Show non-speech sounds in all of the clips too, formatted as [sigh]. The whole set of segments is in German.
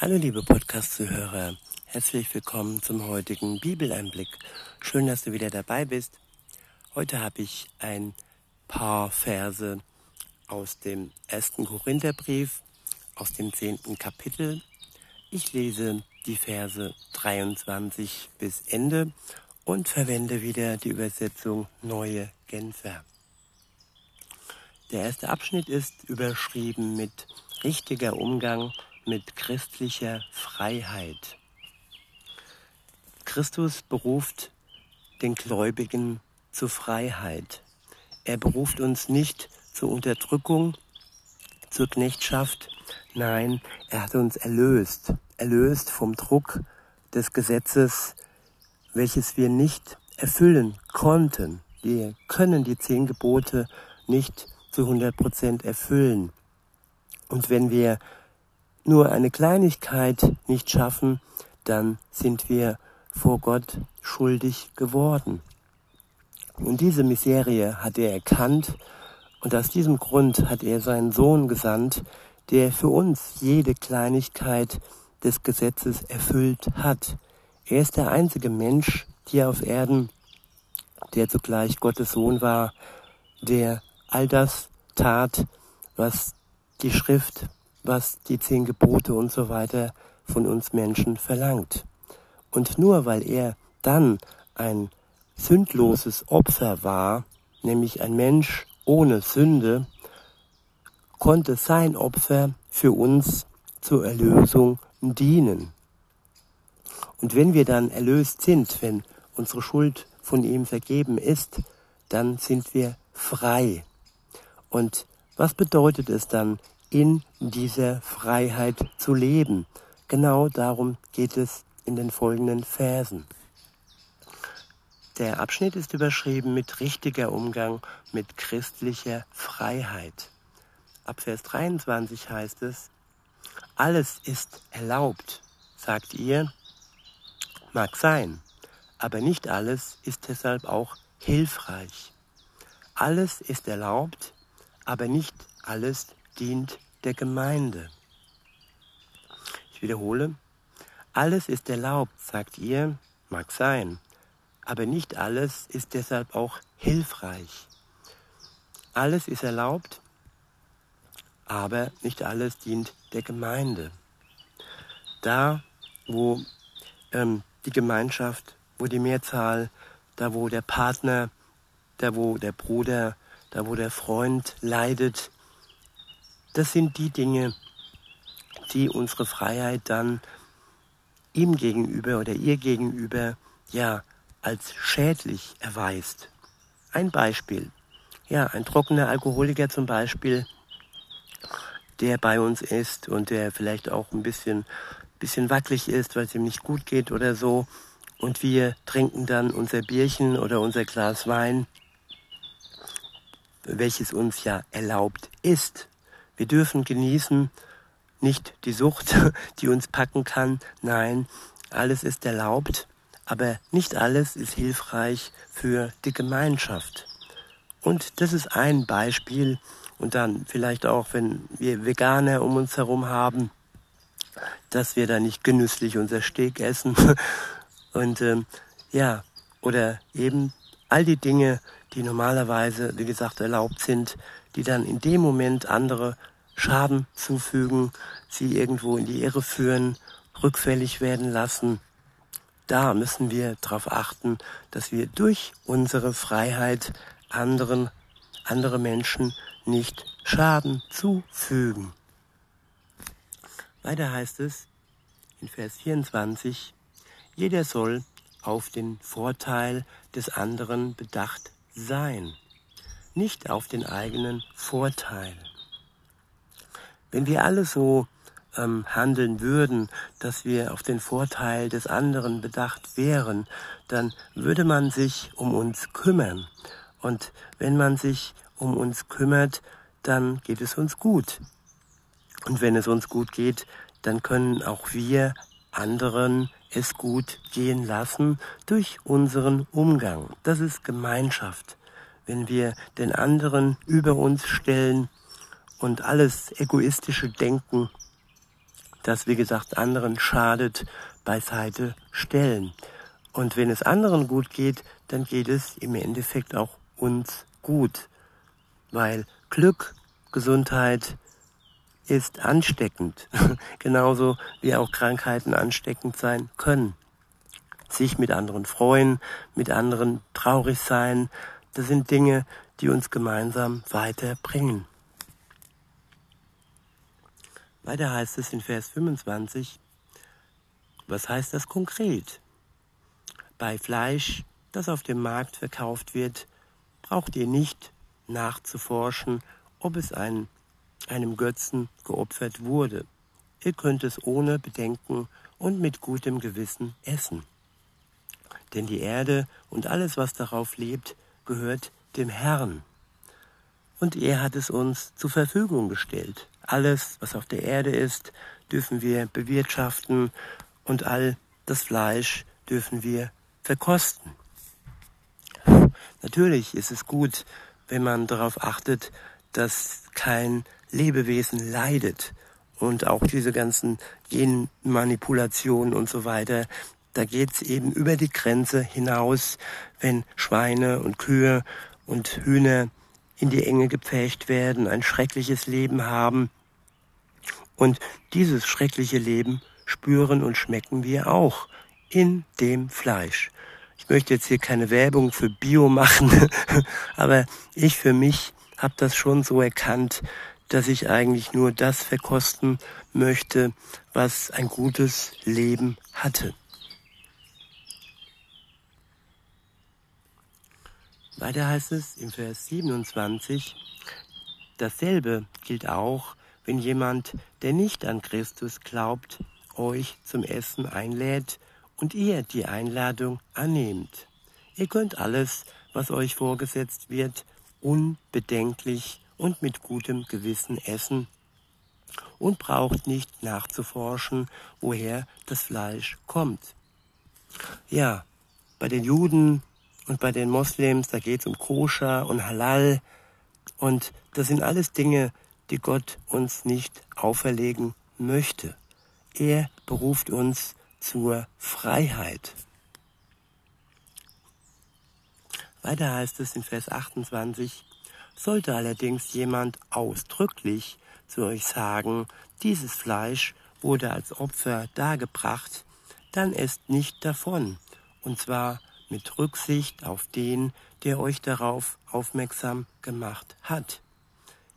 Hallo liebe Podcast-Zuhörer, herzlich willkommen zum heutigen Bibeleinblick. Schön, dass du wieder dabei bist. Heute habe ich ein paar Verse aus dem ersten Korintherbrief, aus dem zehnten Kapitel. Ich lese die Verse 23 bis Ende und verwende wieder die Übersetzung Neue Genfer. Der erste Abschnitt ist überschrieben mit richtiger Umgang mit christlicher Freiheit. Christus beruft den Gläubigen zur Freiheit. Er beruft uns nicht zur Unterdrückung, zur Knechtschaft. Nein, er hat uns erlöst, erlöst vom Druck des Gesetzes, welches wir nicht erfüllen konnten. Wir können die zehn Gebote nicht zu 100 Prozent erfüllen. Und wenn wir nur eine Kleinigkeit nicht schaffen, dann sind wir vor Gott schuldig geworden. Und diese Miserie hat er erkannt und aus diesem Grund hat er seinen Sohn gesandt, der für uns jede Kleinigkeit des Gesetzes erfüllt hat. Er ist der einzige Mensch hier auf Erden, der zugleich Gottes Sohn war, der all das tat, was die Schrift was die zehn Gebote und so weiter von uns Menschen verlangt. Und nur weil er dann ein sündloses Opfer war, nämlich ein Mensch ohne Sünde, konnte sein Opfer für uns zur Erlösung dienen. Und wenn wir dann erlöst sind, wenn unsere Schuld von ihm vergeben ist, dann sind wir frei. Und was bedeutet es dann, in dieser Freiheit zu leben. Genau darum geht es in den folgenden Versen. Der Abschnitt ist überschrieben mit richtiger Umgang mit christlicher Freiheit. Ab Vers 23 heißt es, alles ist erlaubt, sagt ihr, mag sein, aber nicht alles ist deshalb auch hilfreich. Alles ist erlaubt, aber nicht alles dient der Gemeinde. Ich wiederhole, alles ist erlaubt, sagt ihr, mag sein, aber nicht alles ist deshalb auch hilfreich. Alles ist erlaubt, aber nicht alles dient der Gemeinde. Da, wo ähm, die Gemeinschaft, wo die Mehrzahl, da wo der Partner, da wo der Bruder, da wo der Freund leidet, das sind die Dinge, die unsere Freiheit dann ihm gegenüber oder ihr gegenüber ja als schädlich erweist. Ein Beispiel. Ja, ein trockener Alkoholiker zum Beispiel, der bei uns ist und der vielleicht auch ein bisschen, bisschen wackelig ist, weil es ihm nicht gut geht oder so. Und wir trinken dann unser Bierchen oder unser Glas Wein, welches uns ja erlaubt ist. Wir dürfen genießen, nicht die Sucht, [laughs] die uns packen kann. Nein, alles ist erlaubt, aber nicht alles ist hilfreich für die Gemeinschaft. Und das ist ein Beispiel. Und dann vielleicht auch, wenn wir Veganer um uns herum haben, dass wir da nicht genüsslich unser Steak essen. [laughs] Und ähm, ja, oder eben all die Dinge, die normalerweise, wie gesagt, erlaubt sind, die dann in dem Moment andere Schaden zufügen, sie irgendwo in die Irre führen, rückfällig werden lassen. Da müssen wir darauf achten, dass wir durch unsere Freiheit anderen, andere Menschen nicht Schaden zufügen. Weiter heißt es in Vers 24, jeder soll auf den Vorteil des anderen bedacht sein, nicht auf den eigenen Vorteil. Wenn wir alle so ähm, handeln würden, dass wir auf den Vorteil des anderen bedacht wären, dann würde man sich um uns kümmern. Und wenn man sich um uns kümmert, dann geht es uns gut. Und wenn es uns gut geht, dann können auch wir anderen es gut gehen lassen durch unseren Umgang. Das ist Gemeinschaft. Wenn wir den anderen über uns stellen, und alles egoistische Denken das wie gesagt anderen schadet, beiseite stellen. Und wenn es anderen gut geht, dann geht es im Endeffekt auch uns gut. Weil Glück, Gesundheit ist ansteckend. [laughs] Genauso wie auch Krankheiten ansteckend sein können. Sich mit anderen freuen, mit anderen traurig sein, das sind Dinge, die uns gemeinsam weiterbringen. Weiter heißt es in Vers 25, was heißt das konkret? Bei Fleisch, das auf dem Markt verkauft wird, braucht ihr nicht nachzuforschen, ob es ein, einem Götzen geopfert wurde. Ihr könnt es ohne Bedenken und mit gutem Gewissen essen. Denn die Erde und alles, was darauf lebt, gehört dem Herrn. Und er hat es uns zur Verfügung gestellt. Alles, was auf der Erde ist, dürfen wir bewirtschaften und all das Fleisch dürfen wir verkosten. Natürlich ist es gut, wenn man darauf achtet, dass kein Lebewesen leidet und auch diese ganzen Genmanipulationen und so weiter, da geht's eben über die Grenze hinaus, wenn Schweine und Kühe und Hühner in die Enge gepfercht werden, ein schreckliches Leben haben. Und dieses schreckliche Leben spüren und schmecken wir auch in dem Fleisch. Ich möchte jetzt hier keine Werbung für Bio machen, [laughs] aber ich für mich habe das schon so erkannt, dass ich eigentlich nur das verkosten möchte, was ein gutes Leben hatte. Weiter heißt es im Vers 27, dasselbe gilt auch, wenn jemand, der nicht an Christus glaubt, euch zum Essen einlädt und ihr die Einladung annehmt. Ihr könnt alles, was euch vorgesetzt wird, unbedenklich und mit gutem Gewissen essen und braucht nicht nachzuforschen, woher das Fleisch kommt. Ja, bei den Juden und bei den Moslems, da geht es um Koscher und Halal. Und das sind alles Dinge, die Gott uns nicht auferlegen möchte. Er beruft uns zur Freiheit. Weiter heißt es in Vers 28, sollte allerdings jemand ausdrücklich zu euch sagen, dieses Fleisch wurde als Opfer dargebracht, dann esst nicht davon, und zwar mit Rücksicht auf den, der euch darauf aufmerksam gemacht hat.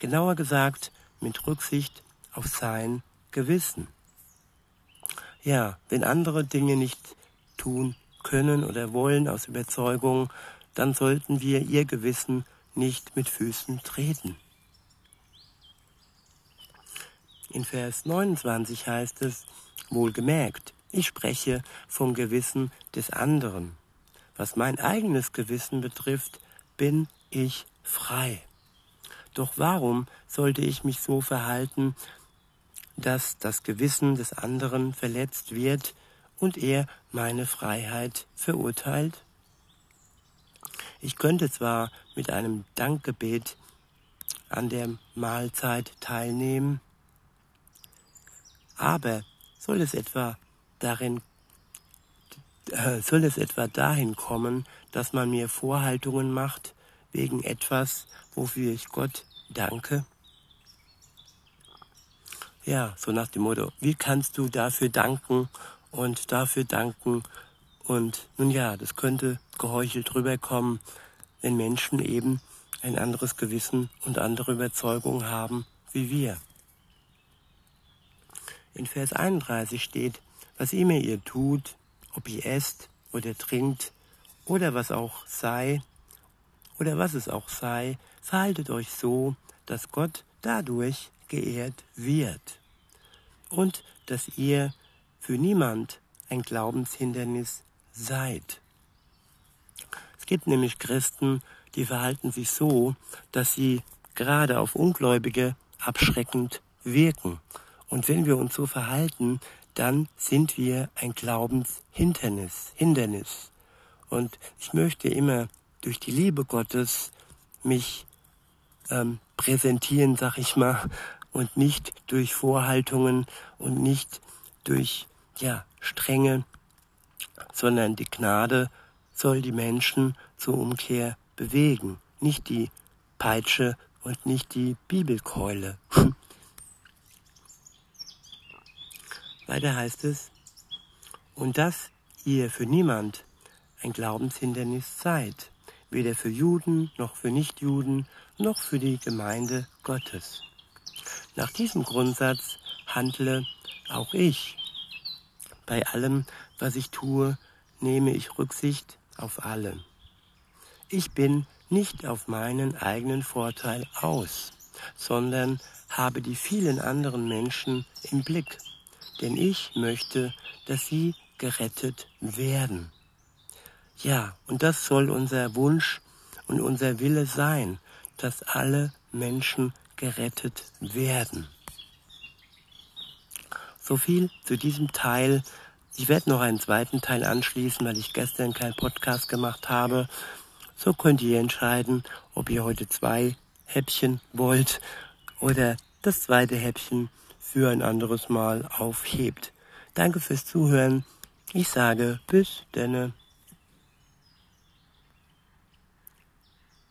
Genauer gesagt, mit Rücksicht auf sein Gewissen. Ja, wenn andere Dinge nicht tun können oder wollen aus Überzeugung, dann sollten wir ihr Gewissen nicht mit Füßen treten. In Vers 29 heißt es, wohlgemerkt, ich spreche vom Gewissen des anderen. Was mein eigenes Gewissen betrifft, bin ich frei. Doch warum sollte ich mich so verhalten, dass das Gewissen des anderen verletzt wird und er meine Freiheit verurteilt? Ich könnte zwar mit einem Dankgebet an der Mahlzeit teilnehmen, aber soll es etwa darin äh, soll es etwa dahin kommen, dass man mir Vorhaltungen macht wegen etwas, wofür ich Gott danke? Ja, so nach dem Motto, wie kannst du dafür danken und dafür danken? Und nun ja, das könnte geheuchelt rüberkommen, wenn Menschen eben ein anderes Gewissen und andere Überzeugungen haben wie wir. In Vers 31 steht, was immer ihr tut, ob ihr esst oder trinkt oder was auch sei, oder was es auch sei, verhaltet euch so, dass Gott dadurch geehrt wird und dass ihr für niemand ein Glaubenshindernis seid. Es gibt nämlich Christen, die verhalten sich so, dass sie gerade auf Ungläubige abschreckend wirken. Und wenn wir uns so verhalten, dann sind wir ein Glaubenshindernis. Hindernis. Und ich möchte immer durch die Liebe Gottes mich ähm, präsentieren, sag ich mal, und nicht durch Vorhaltungen und nicht durch ja, Strenge, sondern die Gnade soll die Menschen zur Umkehr bewegen, nicht die Peitsche und nicht die Bibelkeule. [laughs] Weiter heißt es, und dass ihr für niemand ein Glaubenshindernis seid, weder für Juden noch für Nichtjuden noch für die Gemeinde Gottes. Nach diesem Grundsatz handle auch ich. Bei allem, was ich tue, nehme ich Rücksicht auf alle. Ich bin nicht auf meinen eigenen Vorteil aus, sondern habe die vielen anderen Menschen im Blick, denn ich möchte, dass sie gerettet werden. Ja, und das soll unser Wunsch und unser Wille sein, dass alle Menschen gerettet werden. So viel zu diesem Teil. Ich werde noch einen zweiten Teil anschließen, weil ich gestern keinen Podcast gemacht habe. So könnt ihr entscheiden, ob ihr heute zwei Häppchen wollt oder das zweite Häppchen für ein anderes Mal aufhebt. Danke fürs Zuhören. Ich sage bis denne.